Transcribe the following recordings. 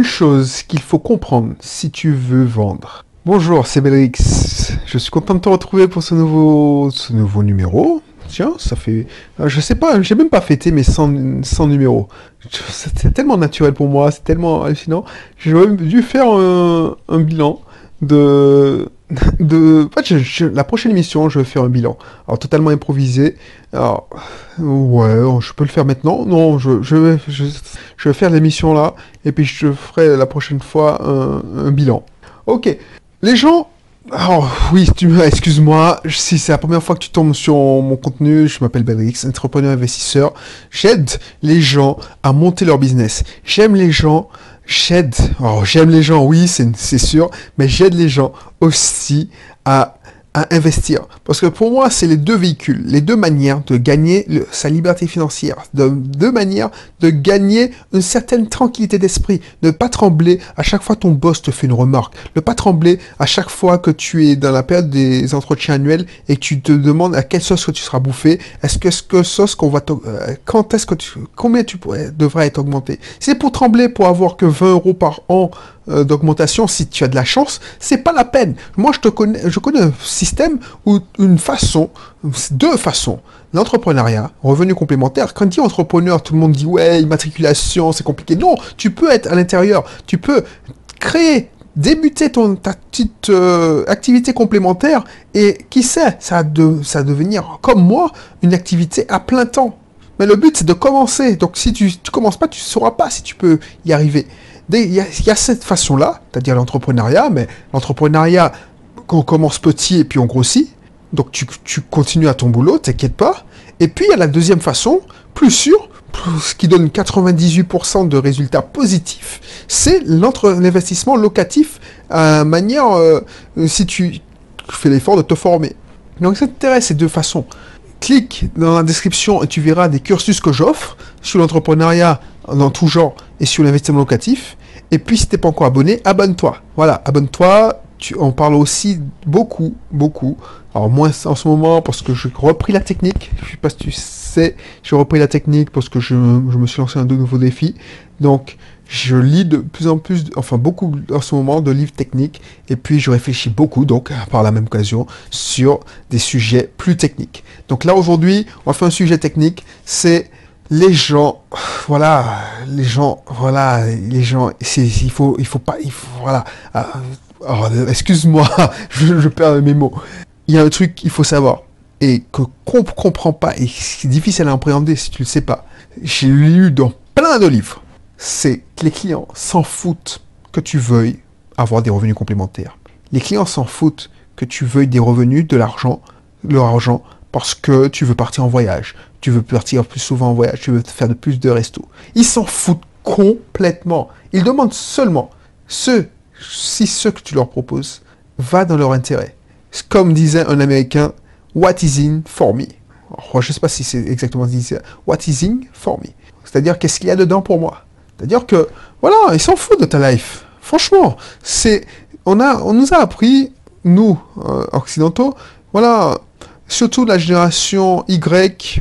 une chose qu'il faut comprendre si tu veux vendre. Bonjour, c'est Belrix. Je suis content de te retrouver pour ce nouveau, ce nouveau numéro. Tiens, ça fait... euh, Je sais pas, j'ai même pas fêté mes 100, 100 numéros. C'est tellement naturel pour moi, c'est tellement hallucinant. J'aurais dû faire un, un bilan de... de... En fait, la prochaine émission, je vais faire un bilan. Alors, totalement improvisé. Alors, ouais, je peux le faire maintenant? Non, je, vais, faire l'émission là, et puis je ferai la prochaine fois un, bilan. Ok. Les gens... Oh, oui, excuse-moi, si c'est la première fois que tu tombes sur mon contenu, je m'appelle Belrix, entrepreneur investisseur. J'aide les gens à monter leur business. J'aime les gens, j'aide, j'aime les gens, oui, c'est sûr, mais j'aide les gens aussi à, à investir. Parce que pour moi, c'est les deux véhicules, les deux manières de gagner sa liberté financière, de deux manières de gagner une certaine tranquillité d'esprit, ne pas trembler à chaque fois ton boss te fait une remarque, ne pas trembler à chaque fois que tu es dans la période des entretiens annuels et que tu te demandes à quelle sauce que tu seras bouffé, est-ce que ce que sauce qu'on va euh, quand est-ce que tu, combien tu pourrais, devrais être augmenté? C'est pour trembler pour avoir que 20 euros par an euh, d'augmentation si tu as de la chance, c'est pas la peine. Moi, je te connais, je connais un système ou une façon, deux façons. L'entrepreneuriat, revenu complémentaire. Quand dit entrepreneur, tout le monde dit ouais, immatriculation, c'est compliqué. Non, tu peux être à l'intérieur. Tu peux créer, débuter ton, ta petite euh, activité complémentaire et qui sait, ça de, ça va devenir, comme moi, une activité à plein temps. Mais le but, c'est de commencer. Donc, si tu ne commences pas, tu ne sauras pas si tu peux y arriver. Il y, a, cette façon-là, c'est-à-dire l'entrepreneuriat, mais l'entrepreneuriat, qu'on commence petit et puis on grossit. Donc, tu, continues à ton boulot, t'inquiète pas. Et puis, il y a la deuxième façon, plus sûre, ce qui donne 98% de résultats positifs, c'est l'investissement locatif à manière, euh, si tu fais l'effort de te former. Donc, ça t'intéresse ces deux façons clique dans la description et tu verras des cursus que j'offre sur l'entrepreneuriat dans tout genre et sur l'investissement locatif. Et puis, si t'es pas encore abonné, abonne-toi. Voilà, abonne-toi. On parle aussi beaucoup, beaucoup. Alors, moins en ce moment parce que j'ai repris la technique. Je sais pas si tu sais, j'ai repris la technique parce que je, je me suis lancé un de nouveaux défis. Donc, je lis de plus en plus, enfin beaucoup en ce moment de livres techniques. Et puis, je réfléchis beaucoup, donc, par la même occasion, sur des sujets plus techniques. Donc là, aujourd'hui, on fait un sujet technique, c'est les gens, voilà, les gens, voilà, les gens, c'est, il faut, il faut pas, il faut, voilà, ah, oh, excuse-moi, je, perds mes mots. Il y a un truc qu'il faut savoir et que qu'on comprend pas et c'est difficile à appréhender si tu le sais pas. J'ai lu dans plein de livres, c'est que les clients s'en foutent que tu veuilles avoir des revenus complémentaires. Les clients s'en foutent que tu veuilles des revenus, de l'argent, leur argent, parce que tu veux partir en voyage, tu veux partir plus souvent en voyage, tu veux faire de plus de restos. Ils s'en foutent complètement. Ils demandent seulement si ce que tu leur proposes va dans leur intérêt. Comme disait un Américain, what is in for me? Alors, je ne sais pas si c'est exactement ce qu'il disait. What is in for me? C'est-à-dire, qu'est-ce qu'il y a dedans pour moi? C'est-à-dire que, voilà, ils s'en foutent de ta life. Franchement, c'est, on a, on nous a appris, nous, euh, occidentaux, voilà, surtout la génération Y,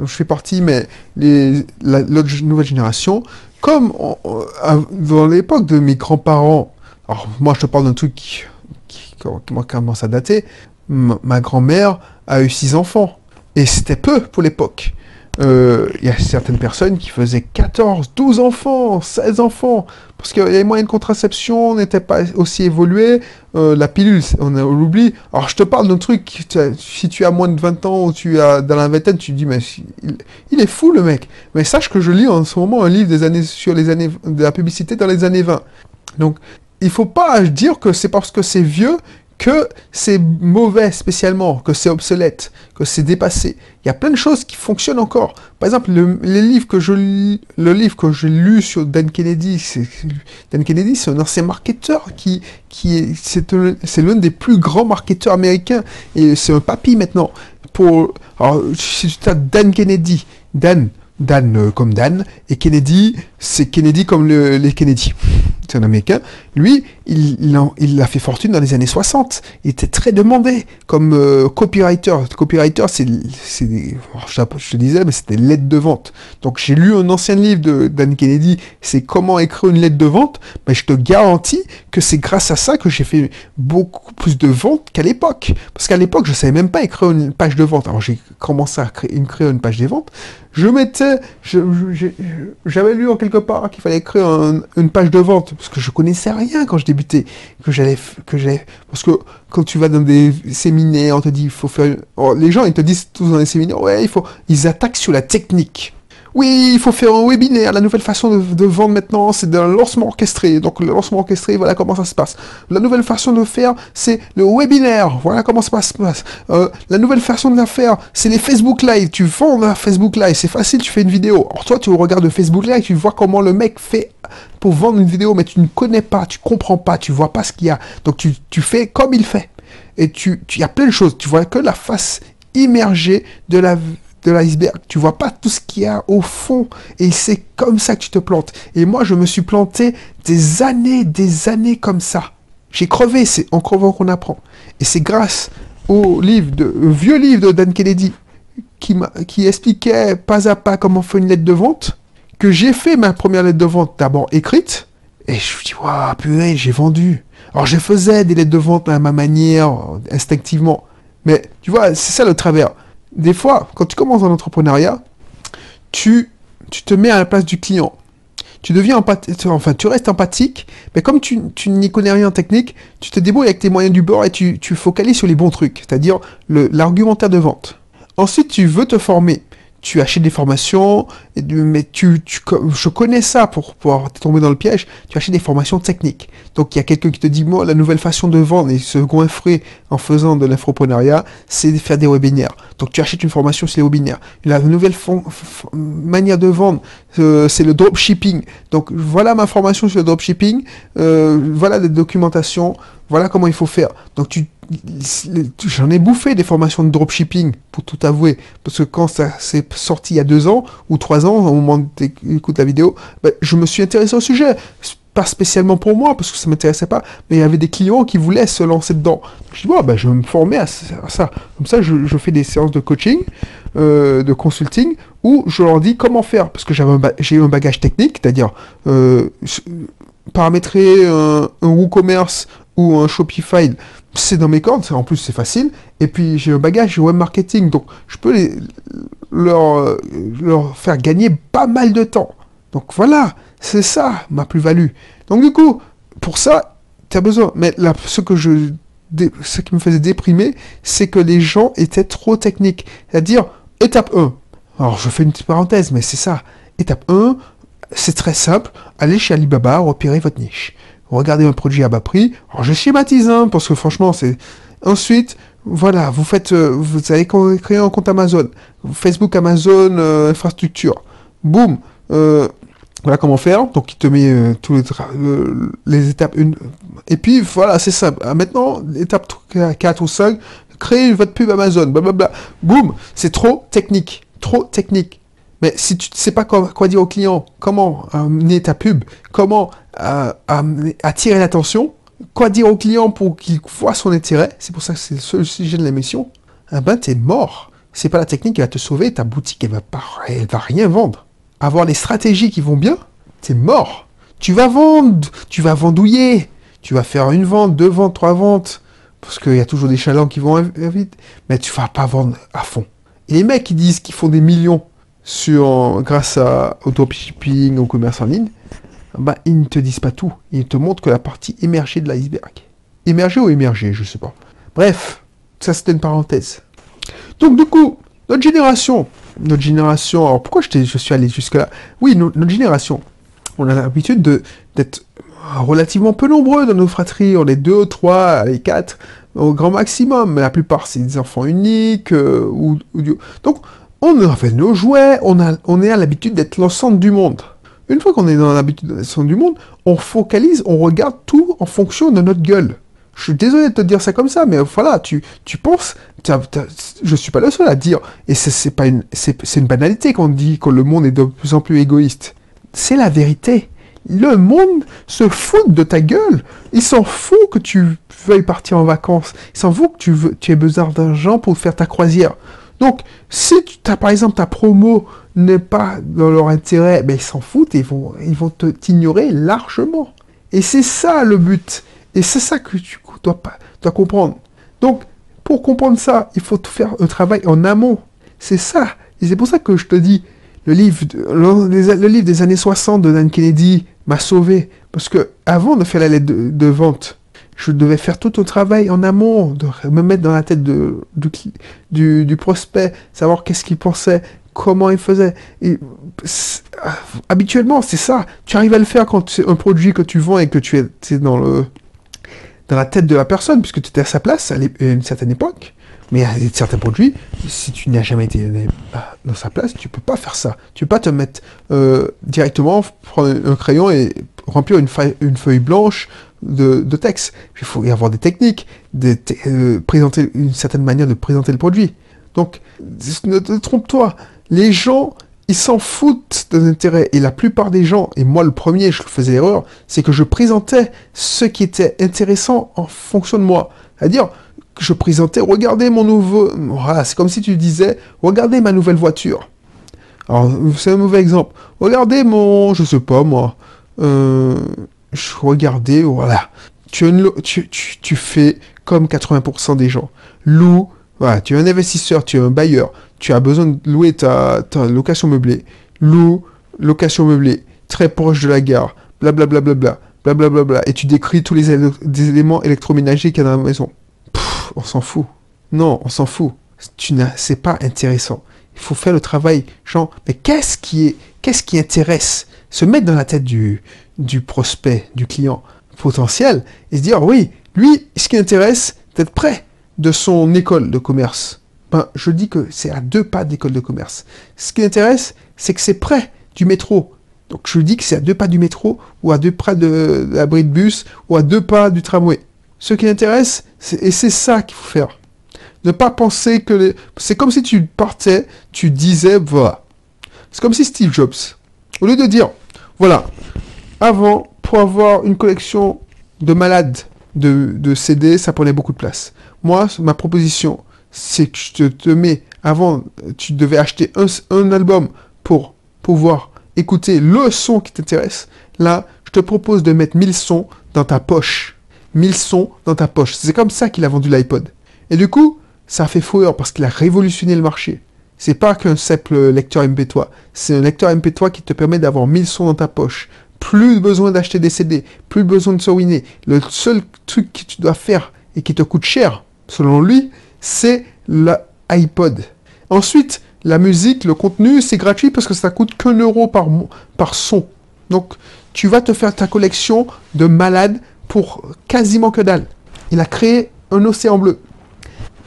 je fais partie, mais les, la, l'autre nouvelle génération, comme dans l'époque de mes grands-parents, alors moi je te parle d'un truc qui, commence à dater, ma grand-mère a eu six enfants, et c'était peu pour l'époque. Euh, Il y a certaines personnes qui faisaient 14, 12 enfants, 16 enfants, parce que les moyens de contraception n'étaient pas aussi évolués, euh, la pilule, on, l'oublie. Alors je te parle d'un truc, si tu as moins de 20 ans ou tu as dans la vingtaine, tu te dis, mais il, il est fou le mec. Mais sache que je lis en ce moment un livre des années, sur les années, de la publicité dans les années 20. Donc il faut pas dire que c'est parce que c'est vieux que c'est mauvais spécialement, que c'est obsolète, que c'est dépassé. Il y a plein de choses qui fonctionnent encore. Par exemple, le, les livres que je le livre que j'ai lu sur Dan Kennedy, c'est Dan Kennedy, c'est un ancien marketeur qui, qui est, c'est c'est l'un des plus grands marketeurs américains et c'est un papy maintenant. Pour, alors, si tu tapes Dan Kennedy, Dan, Dan euh, comme Dan, et Kennedy, c'est Kennedy comme le- les Kennedy. C'est un américain, lui, il, il, a, fait fortune dans les années 60. Il était très demandé comme euh, copywriter. Copywriter, c'est, je, te disais, mais c'était des lettres de vente. Donc j'ai lu un ancien livre de Dan Kennedy, c'est comment écrire une lettre de vente. Mais je te garantis que c'est grâce à ça que j'ai fait beaucoup plus de ventes qu'à l'époque. Parce qu'à l'époque, je savais même pas écrire une page de vente. Alors j'ai commencé à créer une, créer une page de vente. Je mettais, j'avais lu en quelque part qu'il fallait écrire une page de vente parce que je connaissais rien quand je débutais, que j'allais, que j'allais, parce que quand tu vas dans des séminaires, on te dit il faut faire, oh, les gens ils te disent tous dans les séminaires, ouais il faut, ils attaquent sur la technique. Oui, il faut faire un webinaire. La nouvelle façon de, vendre maintenant, c'est un lancement orchestré. Donc le lancement orchestré, voilà comment ça se passe. La nouvelle façon de faire, c'est le webinaire. Voilà comment ça se passe. Euh, la nouvelle façon de la faire, c'est les Facebook Live. Tu vends un Facebook Live, c'est facile, tu fais une vidéo. Alors toi, tu regardes le Facebook Live, tu vois comment le mec fait pour vendre une vidéo, mais tu ne connais pas, tu comprends pas, tu vois pas ce qu'il y a. Donc tu, tu fais comme il fait. Et tu, il y a plein de choses. Tu vois que la face immergée de la de l'iceberg. Tu vois pas tout ce qu'il y a au fond. Et c'est comme ça que tu te plantes. Et moi, je me suis planté des années, des années comme ça. J'ai crevé, c'est en crevant qu'on apprend. Et c'est grâce au livre de, vieux livre de Dan Kennedy qui, qui expliquait pas à pas comment faire une lettre de vente que j'ai fait ma première lettre de vente d'abord écrite. Et je me suis dit, waouh, purée, j'ai vendu. Alors je faisais des lettres de vente à ma manière, instinctivement. Mais tu vois, c'est ça le travers des fois, quand tu commences dans l'entrepreneuriat, tu, te mets à la place du client. Tu deviens enfin, tu restes empathique, mais comme tu, tu n'y connais rien en technique, tu te débrouilles avec tes moyens du bord et tu, tu focalises sur les bons trucs, c'est-à-dire l'argumentaire de vente. Ensuite, tu veux te former tu achètes des formations, mais tu, tu, je connais ça pour pouvoir tomber dans le piège, tu achètes des formations techniques. Donc il y a quelqu'un qui te dit, moi, la nouvelle façon de vendre et se goinfrer en faisant de l'infoprenariat, c'est de faire des webinaires. Donc tu achètes une formation sur les webinaires. La nouvelle manière de vendre, euh, c'est le dropshipping. Donc voilà ma formation sur le dropshipping, euh, voilà des documentations, voilà comment il faut faire. Donc tu j'en ai bouffé des formations de dropshipping, pour tout avouer, parce que quand ça s'est sorti il y a deux ans, ou trois ans, au moment où tu la vidéo, ben, je me suis intéressé au sujet. Pas spécialement pour moi, parce que ça m'intéressait pas, mais il y avait des clients qui voulaient se lancer dedans. Je dis, bon, ben, je vais me former à, ça. Comme ça, je, fais des séances de coaching, euh, de consulting, où je leur dis comment faire, parce que j'ai eu un bagage technique, c'est-à-dire euh, paramétrer un, un WooCommerce ou un Shopify, c'est dans mes cordes, en plus c'est facile. Et puis j'ai un bagage web marketing, donc je peux les, leur, faire gagner pas mal de temps. Donc voilà, c'est ça ma plus-value. Donc du coup, pour ça, tu as besoin. Mais ce ce qui me faisait déprimer, c'est que les gens étaient trop techniques. C'est-à-dire, étape 1. Alors, je fais une petite parenthèse, mais c'est ça. Étape 1, c'est très simple. Allez chez Alibaba, repérez votre niche regardez un produit à bas prix. Je schématise, hein, parce que franchement, c'est... Ensuite, voilà, vous faites, euh, vous allez créer un compte Amazon, Facebook, Amazon, euh, infrastructure. Boum. Euh, voilà comment faire. Donc il te met tous les, les, étapes une. Et puis voilà, c'est simple. Ah, maintenant, étape 4 ou 5, créer votre pub Amazon. Blablabla. Boum. C'est trop technique. Trop technique. Mais si tu ne sais pas quoi, dire au client, comment amener ta pub, comment à, attirer l'attention. Quoi dire au client pour qu'il voit son intérêt C'est pour ça que c'est le seul sujet de l'émission. Ah ben, t'es mort. C'est pas la technique qui va te sauver. Ta boutique, elle va pas, elle va rien vendre. Avoir les stratégies qui vont bien, t'es mort. Tu vas vendre, tu vas vendouiller. Tu vas faire une vente, deux ventes, trois ventes. Parce qu'il y a toujours des chalands qui vont vite. Mais tu vas pas vendre à fond. Et les mecs qui disent qu'ils font des millions sur, grâce à, au dropshipping, au commerce en ligne, bah, ils ne te disent pas tout. Ils te montrent que la partie émergée de l'iceberg. Émergée ou émergée, je sais pas. Bref, ça c'était une parenthèse. Donc du coup, notre génération, notre génération, alors pourquoi je, suis allé jusque-là? Oui, notre génération, on a l'habitude d'être relativement peu nombreux dans nos fratries, on est deux, trois, les quatre, au grand maximum. La plupart, c'est des enfants uniques. Euh, ou, Donc, on a fait nos jouets, on, a, on est à l'habitude d'être l'ensemble du monde. Une fois qu'on est dans l'habitude du monde, on focalise, on regarde tout en fonction de notre gueule. Je suis désolé de te dire ça comme ça, mais voilà, tu, penses, Je je suis pas le seul à dire, et c'est une, c'est une banalité qu'on dit que le monde est de plus en plus égoïste. C'est la vérité. Le monde se fout de ta gueule. Il s'en fout que tu veuilles partir en vacances. Il s'en fout que tu, veux, tu aies besoin d'argent pour faire ta croisière. Donc, si tu as, par exemple, ta promo n'est pas dans leur intérêt, ben, ils s'en foutent et ils vont, ils t'ignorer largement. Et c'est ça le but. Et c'est ça que tu dois, pas, comprendre. Donc, pour comprendre ça, il faut faire un travail en amont. C'est ça. Et c'est pour ça que je te dis, le livre, le, livre des années 60 de Dan Kennedy m'a sauvé. Parce que avant de faire la lettre de, vente, je devais faire tout un travail en amont, de me mettre dans la tête de, du, prospect, savoir qu'est-ce qu'il pensait, comment il faisait. Et, habituellement, c'est ça. Tu arrives à le faire quand c'est un produit que tu vends et que tu es, dans, le, dans la tête de la personne, puisque tu étais à sa place à une certaine époque. Mais a certains produits, si tu n'as jamais été bah, dans sa place, tu peux pas faire ça. Tu peux pas te mettre euh, directement, prendre un crayon et remplir une feuille blanche de, texte. Il faut y avoir des techniques, de euh, présenter une certaine manière de présenter le produit. Donc, ne te trompe-toi. Les gens, ils s'en foutent de l'intérêt. Et la plupart des gens, et moi le premier, je faisais l'erreur, c'est que je présentais ce qui était intéressant en fonction de moi. C'est-à-dire, je présentais, regardez mon nouveau... Voilà, c'est comme si tu disais, regardez ma nouvelle voiture. Alors, c'est un mauvais exemple. Regardez mon... Je sais pas, moi. Euh, je regardais, voilà. Tu, fais comme 80% des gens. Loue, voilà, tu es un investisseur, tu es un bailleur, tu as besoin de louer ta, location meublée. Loue, location meublée, très proche de la gare, blablabla, blablabla, bla, bla, et tu décris tous les, éléments électroménagers qu'il y a dans la maison on s'en fout. Non, on s'en fout. Tu c'est pas intéressant. Il faut faire le travail, genre, mais qu'est-ce qui est, qu'est-ce qui intéresse? Se mettre dans la tête du, du prospect, du client potentiel, et se dire, oui, lui, ce qui intéresse, d'être près de son école de commerce. Ben, je dis que c'est à deux pas d'école de commerce. Ce qui intéresse, c'est que c'est près du métro. Donc je dis que c'est à deux pas du métro, ou à deux pas de, l'abri de bus, ou à deux pas du tramway. Ce qui intéresse, et c'est ça qu'il faut faire. Ne pas penser que. C'est comme si tu partais, tu disais, voilà. C'est comme si Steve Jobs, au lieu de dire, voilà, avant, pour avoir une collection de malades de, CD, ça prenait beaucoup de place. Moi, ma proposition, c'est que je te, mets, avant, tu devais acheter un, album pour pouvoir écouter le son qui t'intéresse. Là, je te propose de mettre 1000 sons dans ta poche. 1000 sons dans ta poche. C'est comme ça qu'il a vendu l'iPod. Et du coup, ça a fait fureur parce qu'il a révolutionné le marché. C'est pas qu'un simple lecteur MP3. C'est un lecteur MP3 qui te permet d'avoir 1000 sons dans ta poche. Plus besoin d'acheter des CD, plus besoin de se ruiner. Le seul truc que tu dois faire et qui te coûte cher, selon lui, c'est l'iPod. Ensuite, la musique, le contenu, c'est gratuit parce que ça coûte qu'un euro par, par son. Donc, tu vas te faire ta collection de malades pour quasiment que dalle. Il a créé un océan bleu.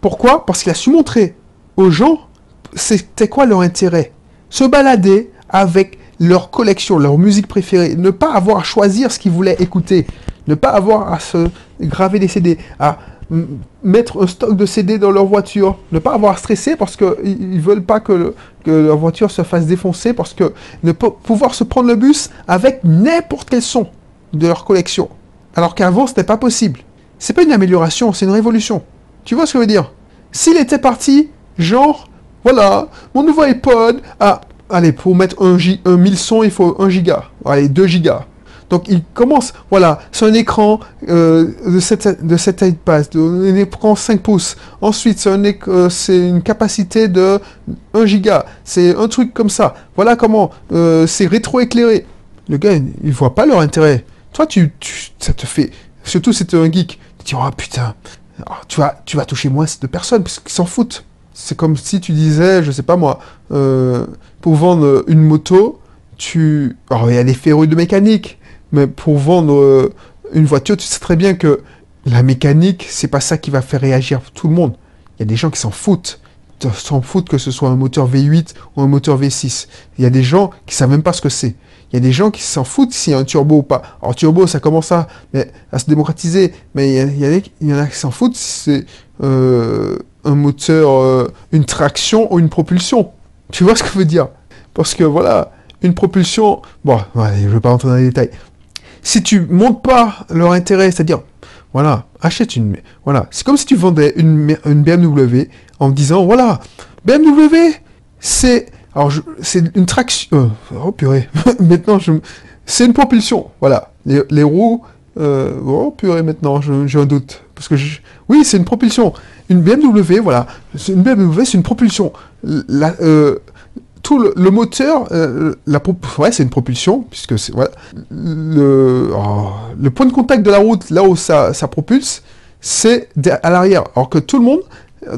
Pourquoi? Parce qu'il a su montrer aux gens c'était quoi leur intérêt. Se balader avec leur collection, leur musique préférée, ne pas avoir à choisir ce qu'ils voulaient écouter, ne pas avoir à se graver des CD, à mettre un stock de CD dans leur voiture, ne pas avoir à stresser parce qu'ils ne veulent pas que, leur voiture se fasse défoncer, parce que ne pas pouvoir se prendre le bus avec n'importe quel son de leur collection. Alors qu'avant, c'était pas possible. C'est pas une amélioration, c'est une révolution. Tu vois ce que je veux dire? S'il était parti, genre, voilà, mon nouveau iPod, ah, allez, pour mettre un, un 1000 sons, il faut 1 giga. Allez, 2 gigas. Donc il commence, voilà, c'est un écran euh, de cette de cette iPad, un écran 5 pouces. Ensuite, c'est un euh, une capacité de 1 giga. C'est un truc comme ça. Voilà comment euh, c'est rétro-éclairé. Le gars, il voit pas leur intérêt. Toi, tu, ça te fait. Surtout si es un geek, tu te dis, oh putain, oh, tu, vas, tu vas toucher moins de personnes parce qu'ils s'en foutent. C'est comme si tu disais, je sais pas moi, euh, pour vendre une moto, tu. Alors, il y a des férus de mécanique, mais pour vendre euh, une voiture, tu sais très bien que la mécanique, c'est pas ça qui va faire réagir tout le monde. Il y a des gens qui s'en foutent. S'en foutent que ce soit un moteur V8 ou un moteur V6. Il y a des gens qui savent même pas ce que c'est. Il y a des gens qui s'en foutent s'il y a un turbo ou pas. Alors turbo, ça commence à, se démocratiser, mais il y, en a qui s'en foutent si c'est euh, un moteur, euh, une traction ou une propulsion. Tu vois ce que je veux dire? Parce que voilà, une propulsion, bon, je vais pas rentrer dans les détails. Si tu montes pas leur intérêt, c'est-à-dire, voilà, achète une, voilà, c'est comme si tu vendais une, une BMW en disant, voilà, BMW, c'est, alors c'est une traction, euh, oh purée, maintenant je, c'est une propulsion, voilà, les, roues, euh, oh purée maintenant, j'ai un doute, parce que oui, c'est une propulsion, une BMW, voilà, une BMW, c'est une propulsion, euh, tout le, moteur, la ouais, c'est une propulsion, puisque c'est le, oh, le point de contact de la route, là où ça, ça propulse, c'est à l'arrière. Alors que tout le monde,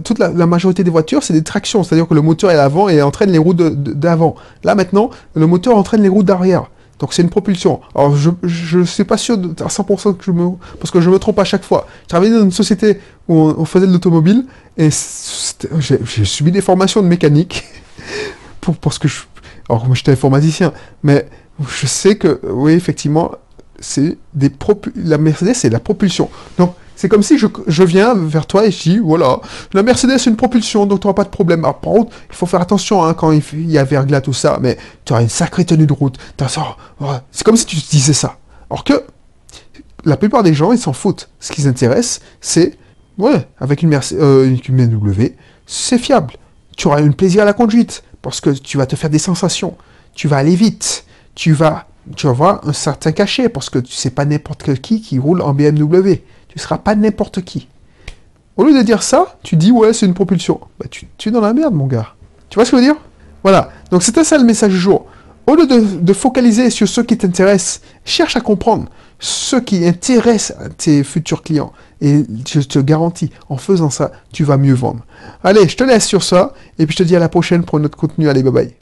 toute la, majorité des voitures, c'est des tractions, c'est-à-dire que le moteur est à l'avant et entraîne les roues d'avant. Là maintenant, le moteur entraîne les roues d'arrière. Donc c'est une propulsion. Alors je ne suis pas sûr de, à 100% que je me... Parce que je me trompe à chaque fois. Je travaillais dans une société où on, faisait de l'automobile et j'ai subi des formations de mécanique pour, parce que. Alors moi j'étais informaticien, mais je sais que, oui, effectivement, c'est des la Mercedes, c'est la propulsion. Donc, c'est comme si je, viens vers toi et je dis, voilà, la Mercedes, c'est une propulsion, donc tu n'auras pas de problème. par contre, il faut faire attention hein, quand il, y a verglas, tout ça, mais tu auras une sacrée tenue de route. C'est comme si tu disais ça. Alors que la plupart des gens, ils s'en foutent. Ce qui les intéresse, c'est, ouais, avec une, euh, une BMW, c'est fiable. Tu auras un plaisir à la conduite parce que tu vas te faire des sensations, tu vas aller vite, tu vas, tu un certain cachet, parce que tu sais pas n'importe qui qui roule en BMW. Tu seras pas n'importe qui. Au lieu de dire ça, tu dis ouais, c'est une propulsion. Bah, tu, tu, es dans la merde, mon gars. Tu vois ce que je veux dire? Voilà. Donc c'était ça le message du jour. Au lieu de, de focaliser sur ceux qui t'intéressent, cherche à comprendre ceux qui intéressent tes futurs clients. Et je te garantis, en faisant ça, tu vas mieux vendre. Allez, je te laisse sur ça, et puis je te dis à la prochaine pour notre contenu. Allez, bye bye.